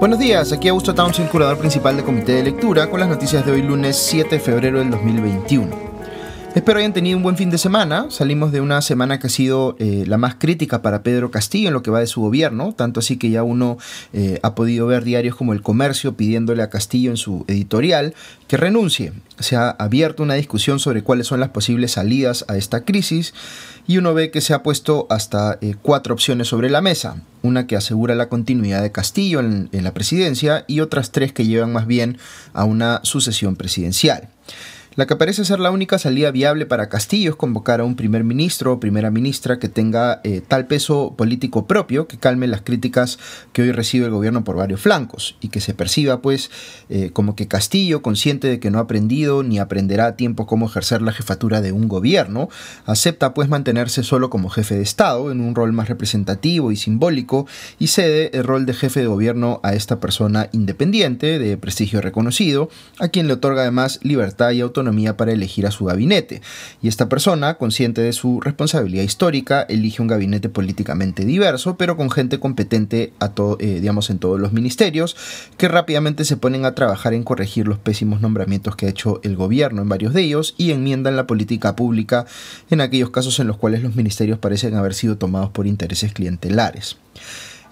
Buenos días, aquí Augusto Townsend, curador principal del Comité de Lectura, con las noticias de hoy lunes 7 de febrero del 2021. Espero hayan tenido un buen fin de semana. Salimos de una semana que ha sido eh, la más crítica para Pedro Castillo en lo que va de su gobierno, tanto así que ya uno eh, ha podido ver diarios como El Comercio pidiéndole a Castillo en su editorial que renuncie. Se ha abierto una discusión sobre cuáles son las posibles salidas a esta crisis y uno ve que se ha puesto hasta eh, cuatro opciones sobre la mesa. Una que asegura la continuidad de Castillo en la presidencia y otras tres que llevan más bien a una sucesión presidencial. La que parece ser la única salida viable para Castillo es convocar a un primer ministro o primera ministra que tenga eh, tal peso político propio que calme las críticas que hoy recibe el gobierno por varios flancos y que se perciba pues eh, como que Castillo, consciente de que no ha aprendido ni aprenderá a tiempo cómo ejercer la jefatura de un gobierno, acepta pues mantenerse solo como jefe de Estado en un rol más representativo y simbólico y cede el rol de jefe de gobierno a esta persona independiente, de prestigio reconocido, a quien le otorga además libertad y autonomía para elegir a su gabinete. Y esta persona, consciente de su responsabilidad histórica, elige un gabinete políticamente diverso, pero con gente competente a eh, digamos, en todos los ministerios, que rápidamente se ponen a trabajar en corregir los pésimos nombramientos que ha hecho el gobierno en varios de ellos y enmiendan la política pública en aquellos casos en los cuales los ministerios parecen haber sido tomados por intereses clientelares.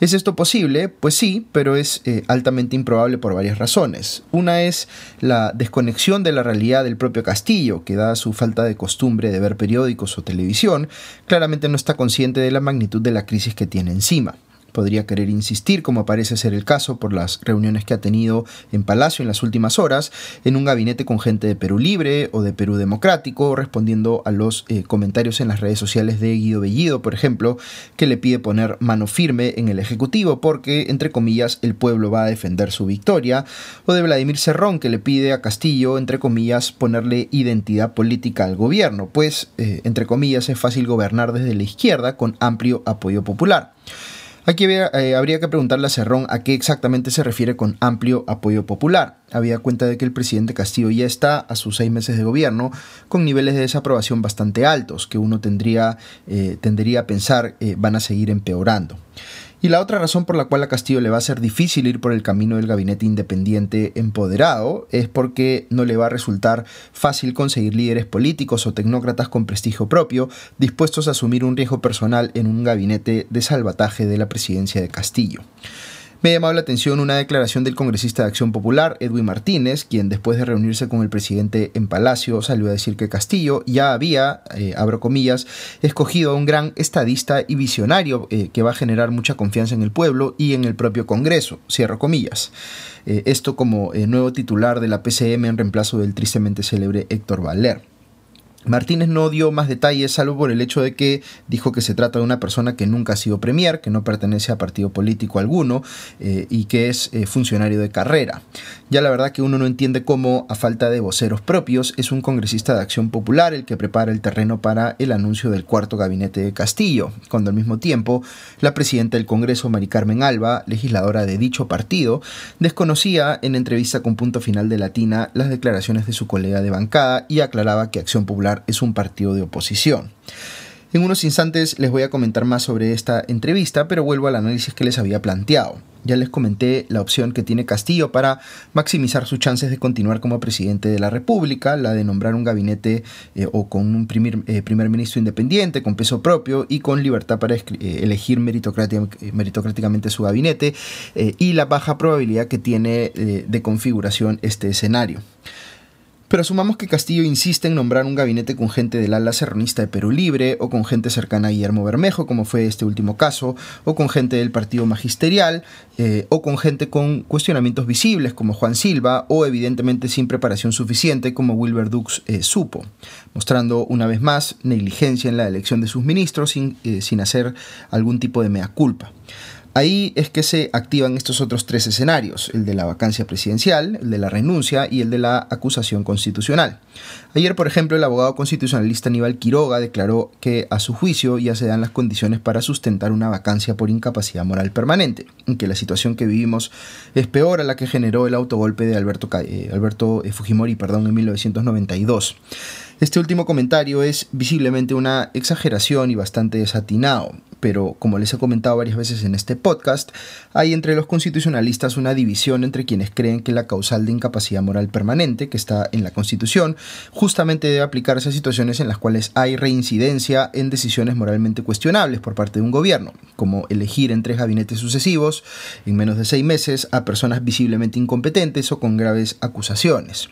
¿Es esto posible? Pues sí, pero es eh, altamente improbable por varias razones. Una es la desconexión de la realidad del propio Castillo, que da su falta de costumbre de ver periódicos o televisión, claramente no está consciente de la magnitud de la crisis que tiene encima podría querer insistir, como parece ser el caso por las reuniones que ha tenido en Palacio en las últimas horas, en un gabinete con gente de Perú Libre o de Perú Democrático, respondiendo a los eh, comentarios en las redes sociales de Guido Bellido, por ejemplo, que le pide poner mano firme en el Ejecutivo porque, entre comillas, el pueblo va a defender su victoria, o de Vladimir Cerrón, que le pide a Castillo, entre comillas, ponerle identidad política al gobierno, pues, eh, entre comillas, es fácil gobernar desde la izquierda con amplio apoyo popular. Aquí eh, habría, que preguntarle a Cerrón a qué exactamente se refiere con amplio apoyo popular. Había cuenta de que el presidente Castillo ya está a sus seis meses de gobierno con niveles de desaprobación bastante altos, que uno tendría, eh, tendría a pensar eh, van a seguir empeorando. Y la otra razón por la cual a Castillo le va a ser difícil ir por el camino del gabinete independiente empoderado es porque no le va a resultar fácil conseguir líderes políticos o tecnócratas con prestigio propio dispuestos a asumir un riesgo personal en un gabinete de salvataje de la presidencia de Castillo. Me ha llamado la atención una declaración del congresista de Acción Popular, Edwin Martínez, quien después de reunirse con el presidente en Palacio salió a decir que Castillo ya había, eh, abro comillas, escogido a un gran estadista y visionario eh, que va a generar mucha confianza en el pueblo y en el propio Congreso, cierro comillas. Eh, esto como nuevo titular de la PCM en reemplazo del tristemente célebre Héctor Valer. Martínez no dio más detalles, salvo por el hecho de que dijo que se trata de una persona que nunca ha sido premier, que no pertenece a partido político alguno eh, y que es eh, funcionario de carrera. Ya la verdad que uno no entiende cómo, a falta de voceros propios, es un congresista de Acción Popular el que prepara el terreno para el anuncio del cuarto gabinete de Castillo, cuando al mismo tiempo la presidenta del Congreso, Mari Carmen Alba, legisladora de dicho partido, desconocía en entrevista con punto final de Latina las declaraciones de su colega de bancada y aclaraba que Acción Popular es un partido de oposición. En unos instantes les voy a comentar más sobre esta entrevista, pero vuelvo al análisis que les había planteado. Ya les comenté la opción que tiene Castillo para maximizar sus chances de continuar como presidente de la República, la de nombrar un gabinete eh, o con un primer, eh, primer, ministro independiente, con peso propio y con libertad para eh, elegir meritocráticamente su gabinete, y la baja probabilidad que tiene de configuración este escenario. Pero asumamos que Castillo insiste en nombrar un gabinete con gente del ala serronista de Perú Libre, o con gente cercana a Guillermo Bermejo, como fue este último caso, o con gente del partido magisterial, eh, o con gente con cuestionamientos visibles, como Juan Silva, o evidentemente sin preparación suficiente, como Wilber Dux eh, supo, mostrando una vez más negligencia en la elección de sus ministros sin, eh, sin hacer algún tipo de mea culpa. Ahí es que se activan estos otros tres escenarios, el de la vacancia presidencial, el de la renuncia y el de la acusación constitucional. Ayer, por ejemplo, el abogado constitucionalista Aníbal Quiroga declaró que a su juicio ya se dan las condiciones para sustentar una vacancia por incapacidad moral permanente, en que la situación que vivimos es peor a la que generó el autogolpe de Alberto, eh, Alberto eh, Fujimori perdón, en 1992. Este último comentario es visiblemente una exageración y bastante desatinado. Pero como les he comentado varias veces en este podcast, hay entre los constitucionalistas una división entre quienes creen que la causal de incapacidad moral permanente, que está en la Constitución, justamente debe aplicarse a situaciones en las cuales hay reincidencia en decisiones moralmente cuestionables por parte de un gobierno, como elegir en tres gabinetes sucesivos en menos de seis meses a personas visiblemente incompetentes o con graves acusaciones.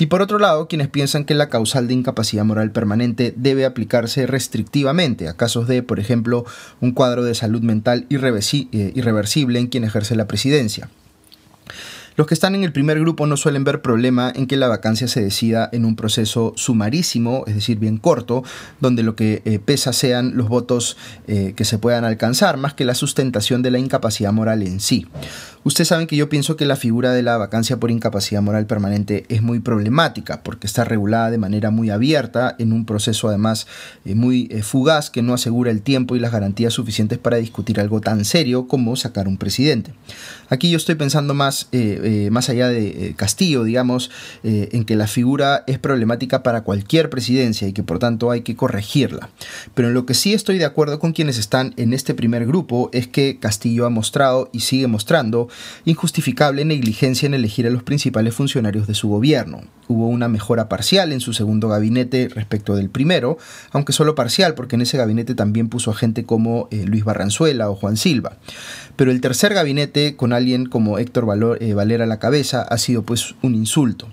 Y por otro lado, quienes piensan que la causal de incapacidad moral permanente debe aplicarse restrictivamente a casos de, por ejemplo, un cuadro de salud mental eh, irreversible en quien ejerce la presidencia. Los que están en el primer grupo no suelen ver problema en que la vacancia se decida en un proceso sumarísimo, es decir, bien corto, donde lo que eh, pesa sean los votos eh, que se puedan alcanzar, más que la sustentación de la incapacidad moral en sí. Ustedes saben que yo pienso que la figura de la vacancia por incapacidad moral permanente es muy problemática porque está regulada de manera muy abierta en un proceso además eh, muy eh, fugaz que no asegura el tiempo y las garantías suficientes para discutir algo tan serio como sacar un presidente. Aquí yo estoy pensando más, eh, más allá de Castillo, digamos, en que la figura es problemática para cualquier presidencia y que por tanto hay que corregirla. Pero en lo que sí estoy de acuerdo con quienes están en este primer grupo es que Castillo ha mostrado y sigue mostrando injustificable negligencia en elegir a los principales funcionarios de su gobierno. Hubo una mejora parcial en su segundo gabinete respecto del primero, aunque solo parcial porque en ese gabinete también puso a gente como eh, Luis Barranzuela o Juan Silva. Pero el tercer gabinete, con alguien como Héctor eh, Valera a la cabeza, ha sido pues un insulto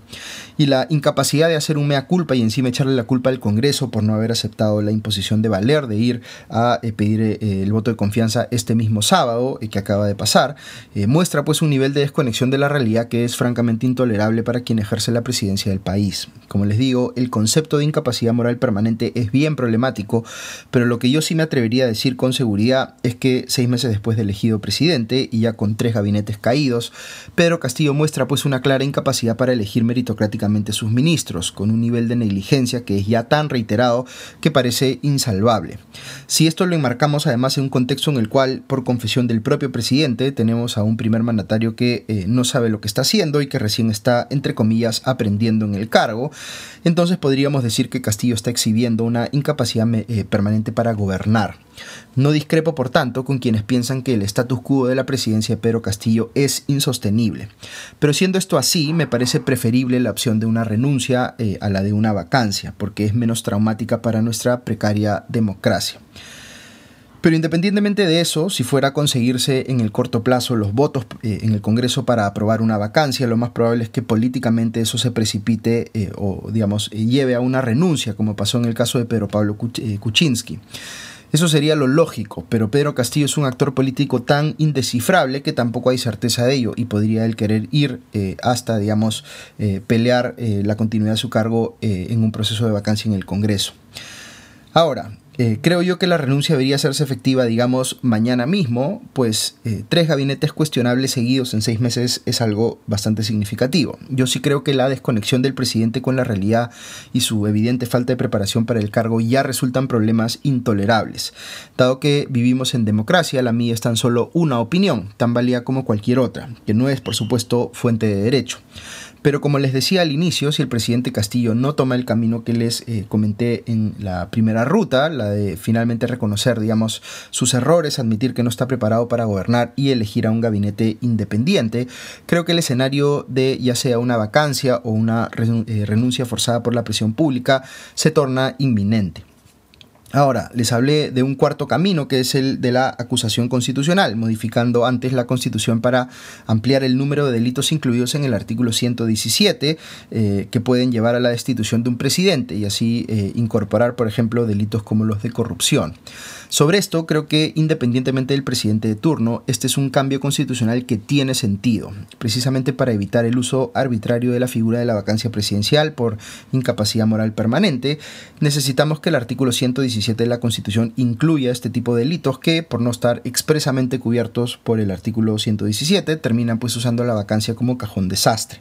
y la incapacidad de hacer un mea culpa y encima echarle la culpa al Congreso por no haber aceptado la imposición de Valer de ir a eh, pedir eh, el voto de confianza este mismo sábado eh, que acaba de pasar, muestra pues un nivel de desconexión de la realidad que es francamente intolerable para quien ejerce la presidencia del país. Como les digo, el concepto de incapacidad moral permanente es bien problemático, pero lo que yo sí me atrevería a decir con seguridad es que seis meses después de elegido presidente y ya con tres gabinetes caídos, Pedro Castillo muestra pues una clara incapacidad para elegir meritocráticamente sus ministros, con un nivel de negligencia que es ya tan reiterado que parece insalvable. Si esto lo enmarcamos además en un contexto en el cual, por confesión del propio presidente, tenemos a un primer mandatario que eh, no sabe lo que está haciendo y que recién está, entre comillas, aprendiendo en el cargo, entonces podríamos decir que Castillo está exhibiendo una incapacidad eh, permanente para gobernar. No discrepo, por tanto, con quienes piensan que el status quo de la presidencia de Pedro Castillo es insostenible. Pero siendo esto así, me parece preferible la opción de una renuncia eh, a la de una vacancia, porque es menos traumática para nuestra precaria democracia. Pero independientemente de eso, si fuera a conseguirse en el corto plazo los votos eh, en el Congreso para aprobar una vacancia, lo más probable es que políticamente eso se precipite eh, o, digamos, lleve a una renuncia, como pasó en el caso de Pedro Pablo Kuczynski. Eso sería lo lógico, pero Pedro Castillo es un actor político tan indescifrable que tampoco hay certeza de ello y podría él querer ir eh, hasta, digamos, eh, pelear eh, la continuidad de su cargo en un proceso de vacancia en el Congreso. Ahora, eh, creo yo que la renuncia debería hacerse efectiva, digamos, mañana mismo, pues eh, tres gabinetes cuestionables seguidos en seis meses es algo bastante significativo. Yo sí creo que la desconexión del presidente con la realidad y su evidente falta de preparación para el cargo ya resultan problemas intolerables. Dado que vivimos en democracia, la mía es tan solo una opinión, tan válida como cualquier otra, que no es, por supuesto, fuente de derecho. Pero como les decía al inicio, si el presidente Castillo no toma el camino que les eh, comenté en la primera ruta, la de finalmente reconocer, digamos, sus errores, admitir que no está preparado para gobernar y elegir a un gabinete independiente, creo que el escenario de ya sea una vacancia o una eh, renuncia forzada por la presión pública se torna inminente. Ahora, les hablé de un cuarto camino que es el de la acusación constitucional, modificando antes la constitución para ampliar el número de delitos incluidos en el artículo 117 eh, que pueden llevar a la destitución de un presidente y así eh, incorporar, por ejemplo, delitos como los de corrupción. Sobre esto, creo que independientemente del presidente de turno, este es un cambio constitucional que tiene sentido, precisamente para evitar el uso arbitrario de la figura de la vacancia presidencial por incapacidad moral permanente, necesitamos que el artículo 117 de la Constitución incluya este tipo de delitos que, por no estar expresamente cubiertos por el artículo 117, terminan pues usando la vacancia como cajón desastre.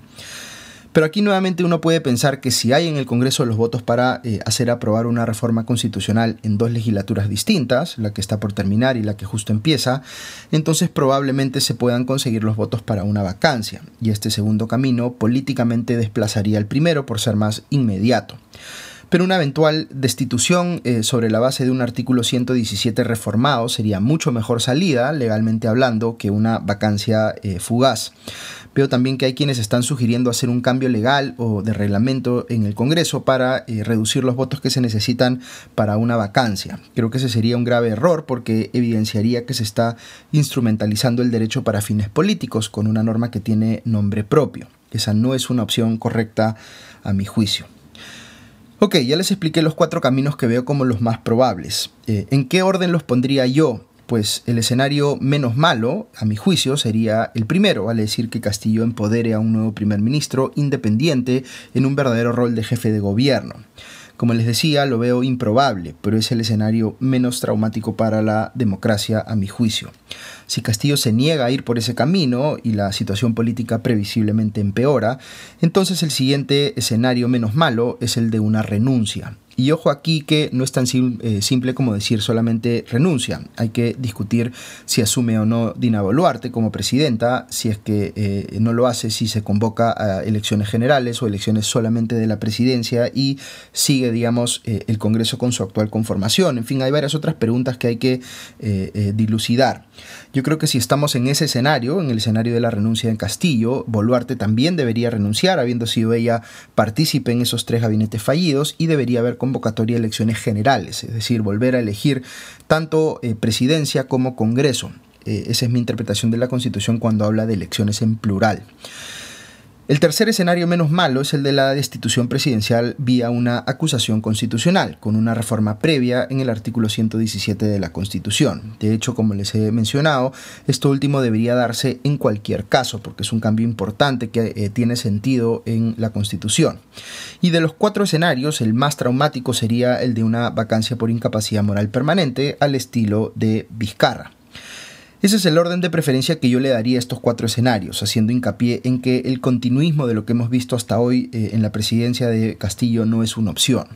Pero aquí nuevamente uno puede pensar que si hay en el Congreso los votos para eh, hacer aprobar una reforma constitucional en dos legislaturas distintas, la que está por terminar y la que justo empieza, entonces probablemente se puedan conseguir los votos para una vacancia, y este segundo camino políticamente desplazaría al primero por ser más inmediato. Pero una eventual destitución eh, sobre la base de un artículo 117 reformado sería mucho mejor salida, legalmente hablando, que una vacancia eh, fugaz. Veo también que hay quienes están sugiriendo hacer un cambio legal o de reglamento en el Congreso para eh, reducir los votos que se necesitan para una vacancia. Creo que ese sería un grave error porque evidenciaría que se está instrumentalizando el derecho para fines políticos con una norma que tiene nombre propio. Esa no es una opción correcta a mi juicio. Ok, ya les expliqué los cuatro caminos que veo como los más probables. Eh, ¿En qué orden los pondría yo? Pues el escenario menos malo, a mi juicio, sería el primero, vale decir que Castillo empodere a un nuevo primer ministro independiente en un verdadero rol de jefe de gobierno. Como les decía, lo veo improbable, pero es el escenario menos traumático para la democracia a mi juicio. Si Castillo se niega a ir por ese camino y la situación política previsiblemente empeora, entonces el siguiente escenario menos malo es el de una renuncia. Y ojo aquí que no es tan eh, simple como decir solamente renuncia. Hay que discutir si asume o no Dina Boluarte como presidenta, si es que eh, no lo hace, si se convoca a elecciones generales o elecciones solamente de la presidencia y sigue, digamos, eh, el Congreso con su actual conformación. En fin, hay varias otras preguntas que hay que dilucidar. Yo creo que si estamos en ese escenario, en el escenario de la renuncia en Castillo, Boluarte también debería renunciar, habiendo sido ella partícipe en esos tres gabinetes fallidos y debería haber convocatoria de elecciones generales, es decir, volver a elegir tanto eh, presidencia como Congreso. Eh, esa es mi interpretación de la Constitución cuando habla de elecciones en plural. El tercer escenario menos malo es el de la destitución presidencial vía una acusación constitucional, con una reforma previa en el artículo 117 de la Constitución. De hecho, como les he mencionado, esto último debería darse en cualquier caso, porque es un cambio importante que eh, tiene sentido en la Constitución. Y de los cuatro escenarios, el más traumático sería el de una vacancia por incapacidad moral permanente al estilo de Vizcarra. Ese es el orden de preferencia que yo le daría a estos cuatro escenarios, haciendo hincapié en que el continuismo de lo que hemos visto hasta hoy eh, en la presidencia de Castillo no es una opción.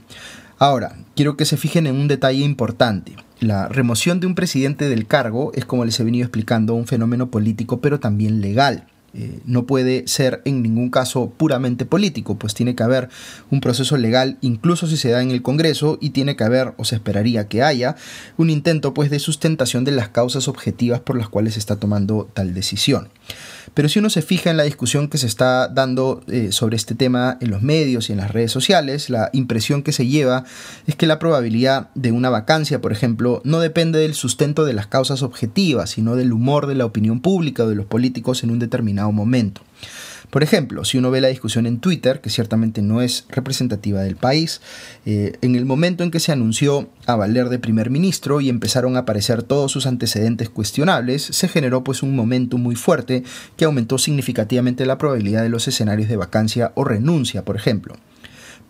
Ahora, quiero que se fijen en un detalle importante. La remoción de un presidente del cargo es, como les he venido explicando, un fenómeno político pero también legal. Eh, no puede ser en ningún caso puramente político, pues tiene que haber un proceso legal, incluso si se da en el Congreso, y tiene que haber, o se esperaría que haya, un intento pues de sustentación de las causas objetivas por las cuales se está tomando tal decisión. Pero si uno se fija en la discusión que se está dando eh, sobre este tema en los medios y en las redes sociales, la impresión que se lleva es que la probabilidad de una vacancia, por ejemplo, no depende del sustento de las causas objetivas, sino del humor de la opinión pública o de los políticos en un determinado momento. Por ejemplo, si uno ve la discusión en Twitter, que ciertamente no es representativa del país, eh, en el momento en que se anunció a valer de primer ministro y empezaron a aparecer todos sus antecedentes cuestionables, se generó pues un momento muy fuerte que aumentó significativamente la probabilidad de los escenarios de vacancia o renuncia, por ejemplo.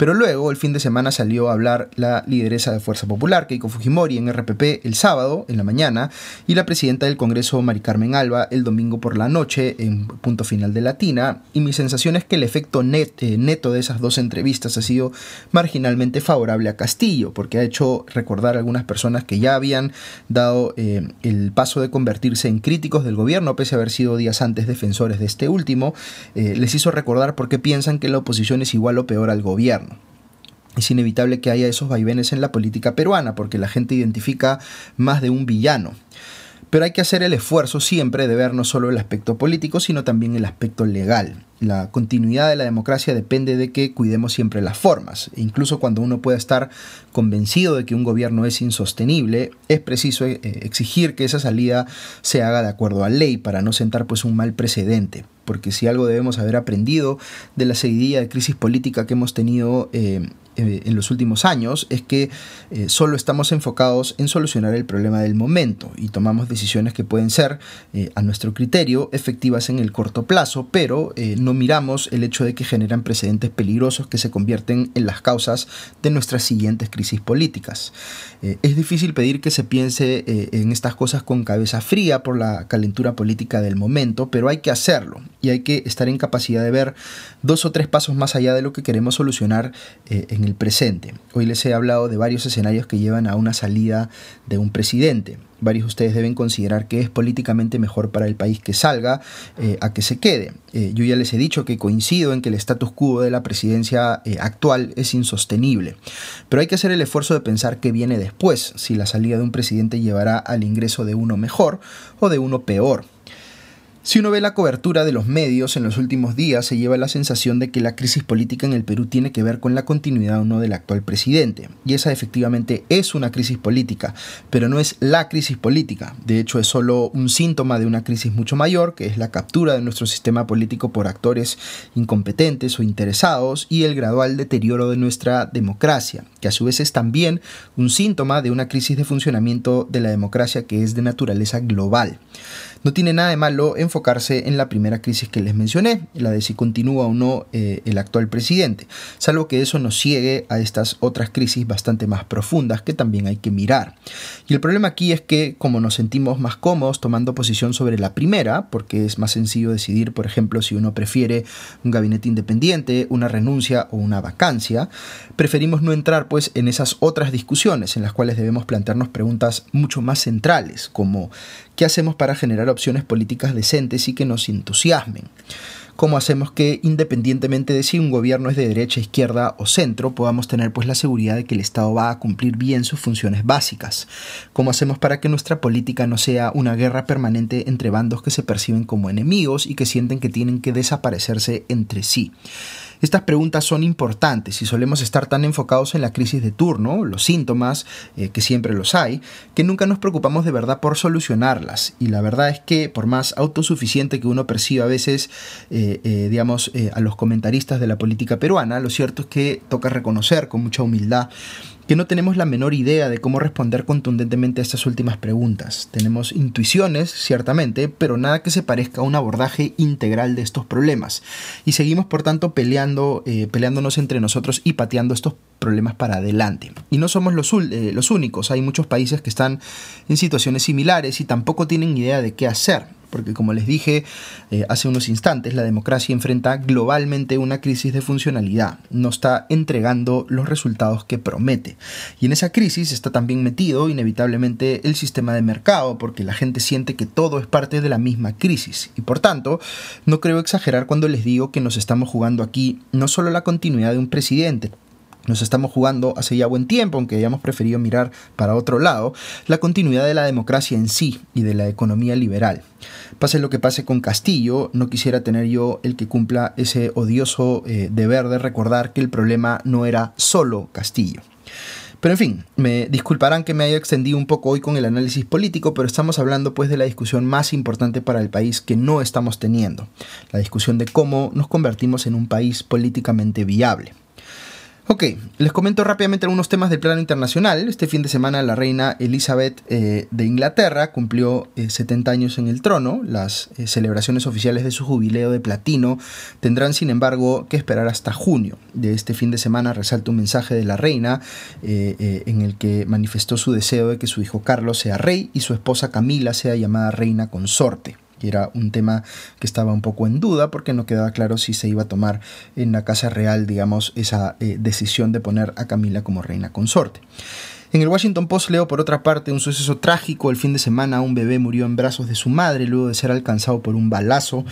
Pero luego, el fin de semana salió a hablar la lideresa de Fuerza Popular, Keiko Fujimori, en RPP el sábado, en la mañana, y la presidenta del Congreso, Mari Carmen Alba, el domingo por la noche, en punto final de Latina. Y mi sensación es que el efecto eh, neto de esas dos entrevistas ha sido marginalmente favorable a Castillo, porque ha hecho recordar a algunas personas que ya habían dado eh, el paso de convertirse en críticos del gobierno, pese a haber sido días antes defensores de este último, eh, les hizo recordar por qué piensan que la oposición es igual o peor al gobierno es inevitable que haya esos vaivenes en la política peruana, porque la gente identifica más de un villano. Pero hay que hacer el esfuerzo siempre de ver no solo el aspecto político, sino también el aspecto legal. La continuidad de la democracia depende de que cuidemos siempre las formas. E incluso cuando uno pueda estar convencido de que un gobierno es insostenible, es preciso eh, exigir que esa salida se haga de acuerdo a ley para no sentar pues un mal precedente porque si algo debemos haber aprendido de la seguidilla de crisis política que hemos tenido eh, eh, en los últimos años es que eh, solo estamos enfocados en solucionar el problema del momento y tomamos decisiones que pueden ser, a nuestro criterio, efectivas en el corto plazo, pero no miramos el hecho de que generan precedentes peligrosos que se convierten en las causas de nuestras siguientes crisis políticas. es difícil pedir que se piense en estas cosas con cabeza fría por la calentura política del momento, pero hay que hacerlo y hay que estar en capacidad de ver dos o tres pasos más allá de lo que queremos solucionar eh, en el presente. Hoy les he hablado de varios escenarios que llevan a una salida de un presidente. Varios de ustedes deben considerar que es políticamente mejor para el país que salga eh, a que se quede. Eh, yo ya les he dicho que coincido en que el status quo de la presidencia actual es insostenible. Pero hay que hacer el esfuerzo de pensar qué viene después, si la salida de un presidente llevará al ingreso de uno mejor o de uno peor. Si uno ve la cobertura de los medios en los últimos días, se lleva la sensación de que la crisis política en el Perú tiene que ver con la continuidad o no del actual presidente. Y esa efectivamente es una crisis política, pero no es la crisis política. De hecho, es solo un síntoma de una crisis mucho mayor, que es la captura de nuestro sistema político por actores incompetentes o interesados y el gradual deterioro de nuestra democracia, que a su vez es también un síntoma de una crisis de funcionamiento de la democracia que es de naturaleza global. No tiene nada de malo enfocarse en la primera crisis que les mencioné, la de si continúa o no eh, el actual presidente, salvo que eso nos ciegue a estas otras crisis bastante más profundas que también hay que mirar. Y el problema aquí es que como nos sentimos más cómodos tomando posición sobre la primera, porque es más sencillo decidir, por ejemplo, si uno prefiere un gabinete independiente, una renuncia o una vacancia, preferimos no entrar pues en esas otras discusiones en las cuales debemos plantearnos preguntas mucho más centrales, como ¿qué hacemos para generar opciones políticas decentes y que nos entusiasmen. ¿Cómo hacemos que, independientemente de si un gobierno es de derecha, izquierda o centro, podamos tener pues la seguridad de que el Estado va a cumplir bien sus funciones básicas? ¿Cómo hacemos para que nuestra política no sea una guerra permanente entre bandos que se perciben como enemigos y que sienten que tienen que desaparecerse entre sí? Estas preguntas son importantes y solemos estar tan enfocados en la crisis de turno, los síntomas, eh, que siempre los hay, que nunca nos preocupamos de verdad por solucionarlas. Y la verdad es que por más autosuficiente que uno perciba a veces, eh, eh, digamos, a los comentaristas de la política peruana, lo cierto es que toca reconocer con mucha humildad que no tenemos la menor idea de cómo responder contundentemente a estas últimas preguntas. Tenemos intuiciones, ciertamente, pero nada que se parezca a un abordaje integral de estos problemas. Y seguimos, por tanto, peleando, eh, peleándonos entre nosotros y pateando estos problemas para adelante. Y no somos los, eh, los únicos, hay muchos países que están en situaciones similares y tampoco tienen idea de qué hacer porque como les dije eh, hace unos instantes, la democracia enfrenta globalmente una crisis de funcionalidad, no está entregando los resultados que promete. Y en esa crisis está también metido inevitablemente el sistema de mercado, porque la gente siente que todo es parte de la misma crisis. Y por tanto, no creo exagerar cuando les digo que nos estamos jugando aquí no solo la continuidad de un presidente, nos estamos jugando hace ya buen tiempo, aunque hayamos preferido mirar para otro lado, la continuidad de la democracia en sí y de la economía liberal. Pase lo que pase con Castillo, no quisiera tener yo el que cumpla ese odioso eh, deber de recordar que el problema no era solo Castillo. Pero en fin, me disculparán que me haya extendido un poco hoy con el análisis político, pero estamos hablando pues de la discusión más importante para el país que no estamos teniendo, la discusión de cómo nos convertimos en un país políticamente viable. Ok, les comento rápidamente algunos temas del plano internacional. Este fin de semana la reina Elizabeth eh, de Inglaterra cumplió 70 eh, años en el trono. Las eh, celebraciones oficiales de su jubileo de platino tendrán sin embargo que esperar hasta junio. De este fin de semana resalta un mensaje de la reina en el que manifestó su deseo de que su hijo Carlos sea rey y su esposa Camila sea llamada reina consorte que era un tema que estaba un poco en duda porque no quedaba claro si se iba a tomar en la Casa Real, digamos, esa eh, decisión de poner a Camila como reina consorte. En el Washington Post leo por otra parte un suceso trágico. El fin de semana un bebé murió en brazos de su madre luego de ser alcanzado por un balazo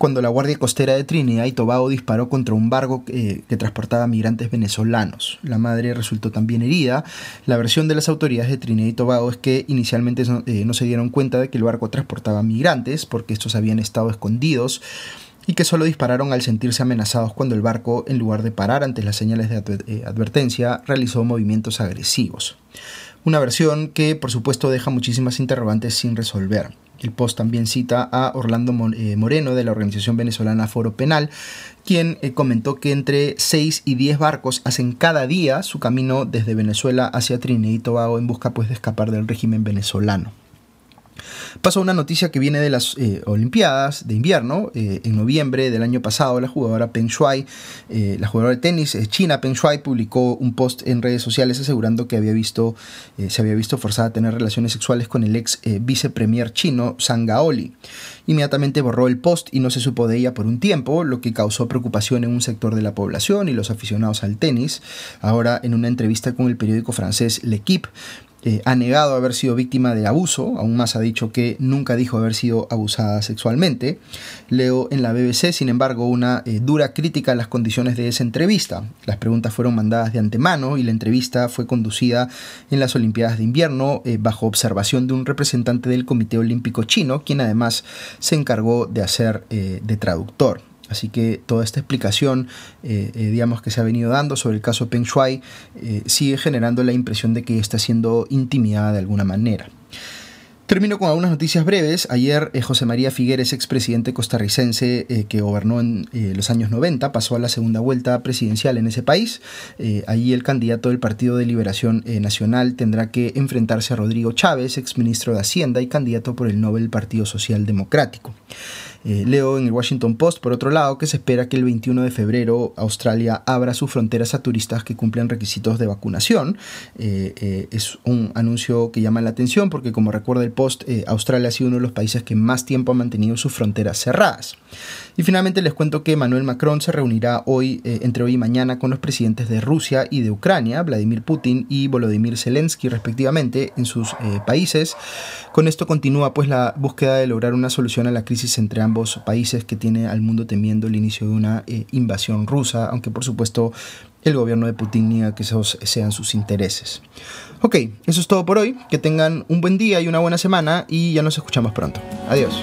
cuando la Guardia Costera de Trinidad y Tobago disparó contra un barco eh, que transportaba migrantes venezolanos. La madre resultó también herida. La versión de las autoridades de Trinidad y Tobago es que inicialmente eh, no se dieron cuenta de que el barco transportaba migrantes porque estos habían estado escondidos y que solo dispararon al sentirse amenazados cuando el barco, en lugar de parar ante las señales de eh, advertencia, realizó movimientos agresivos. Una versión que por supuesto deja muchísimas interrogantes sin resolver. El post también cita a Orlando eh, Moreno de la organización venezolana Foro Penal, quien eh, comentó que entre 6 y 10 barcos hacen cada día su camino desde Venezuela hacia Trinidad y Tobago en busca pues, de escapar del régimen venezolano. Paso a una noticia que viene de las eh, Olimpiadas de invierno. Eh, en noviembre del año pasado, la jugadora Peng Shuai, eh, la jugadora de tenis china Peng Shuai, publicó un post en redes sociales asegurando que había visto, se había visto forzada a tener relaciones sexuales con el ex vicepremier chino Zhang Gaoli. Inmediatamente borró el post y no se supo de ella por un tiempo, lo que causó preocupación en un sector de la población y los aficionados al tenis. Ahora, en una entrevista con el periódico francés L'Equipe, eh, ha negado haber sido víctima de abuso, aún más ha dicho que nunca dijo haber sido abusada sexualmente. Leo en la BBC, sin embargo, una eh, dura crítica a las condiciones de esa entrevista. Las preguntas fueron mandadas de antemano y la entrevista fue conducida en las Olimpiadas de Invierno eh, bajo observación de un representante del Comité Olímpico Chino, quien además se encargó de hacer de traductor. Así que toda esta explicación, eh, eh, digamos, que se ha venido dando sobre el caso Peng Shuai, eh, sigue generando la impresión de que está siendo intimidada de alguna manera. Termino con algunas noticias breves. Ayer José María Figueres, expresidente costarricense que gobernó en los años 90, pasó a la segunda vuelta presidencial en ese país. allí el candidato del Partido de Liberación Nacional tendrá que enfrentarse a Rodrigo Chávez, exministro de Hacienda y candidato por el Nobel Partido Social Democrático. Eh, leo en el Washington Post, por otro lado, que se espera que el 21 de febrero Australia abra sus fronteras a turistas que cumplen requisitos de vacunación. Eh, eh, es un anuncio que llama la atención porque, como recuerda el Post, Australia ha sido uno de los países que más tiempo ha mantenido sus fronteras cerradas. Y finalmente les cuento que Emmanuel Macron se reunirá hoy, entre hoy y mañana, con los presidentes de Rusia y de Ucrania, Vladimir Putin y Volodymyr Zelensky, respectivamente, en sus países. Con esto continúa pues la búsqueda de lograr una solución a la crisis entre ambos ambos países que tiene al mundo temiendo el inicio de una eh, invasión rusa, aunque por supuesto el gobierno de Putin niega que esos sean sus intereses. Ok, eso es todo por hoy. Que tengan un buen día y una buena semana y ya nos escuchamos pronto. Adiós.